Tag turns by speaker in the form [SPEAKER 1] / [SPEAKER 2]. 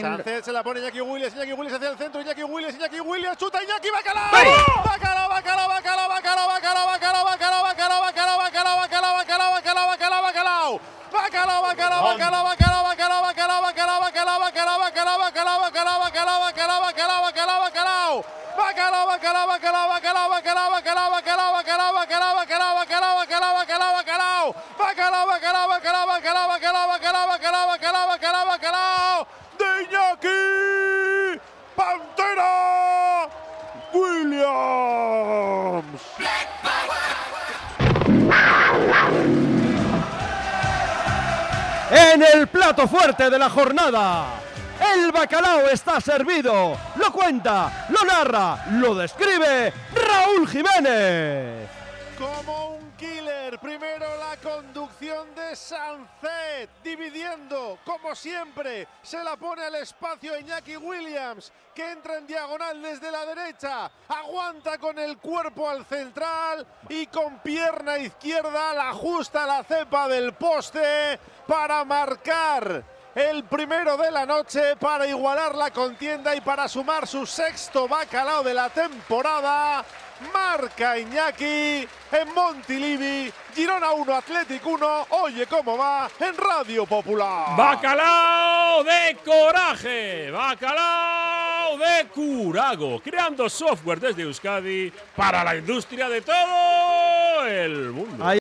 [SPEAKER 1] Sánchez se la pone Iñaki Williams, Iñaki Williams hacia el centro, Iñaki Williams, Iñaki Williams, chuta Iñaki, Bacalao. Bacalao, Bacalao, Bacalao, Bacalao, Bacalao, Bacalao, Bacalao, Bacalao, Bacalao, Bacalao, Bacalao, Bacalao, Bacalao, Bacalao, Bacalao. Bacalao, Bacalao, Bacalao, Bacalao, Bacalao, Bacalao, Bacalao, Bacalao, Bacalao, Bacalao, Bacalao, Bacalao, Bacalao, Bacalao, Bacalao, Bacalao, Bacalao. Bacalao, Bacalao, Bacalao, Bacalao, Bacalao, Bacalao, Bacalao, Bacalao, Bacalao, Bacalao, Bacalao, Bacalao, Bacalao, Bacalao. Bacalao, Bacalao, Bacalao, Bacalao, Bacalao, Bacalao, Bacalao, Bacalao, Bacalao, Bacalao. De Iñaki Pantera
[SPEAKER 2] En el plato fuerte de la jornada, el bacalao está servido. Lo cuenta, lo narra, lo describe Raúl Jiménez.
[SPEAKER 1] Como un killer, primero la conducción de Sancet, dividiendo, como siempre, se la pone al espacio Iñaki Williams, que entra en diagonal desde la derecha, aguanta con el cuerpo al central y con pierna izquierda la ajusta la cepa del poste para marcar el primero de la noche para igualar la contienda y para sumar su sexto bacalao de la temporada. Marca Iñaki en Montilivi, Girona 1, Athletic 1. Oye cómo va en Radio Popular.
[SPEAKER 3] Bacalao de coraje, bacalao de curago, creando software desde Euskadi para la industria de todo el mundo.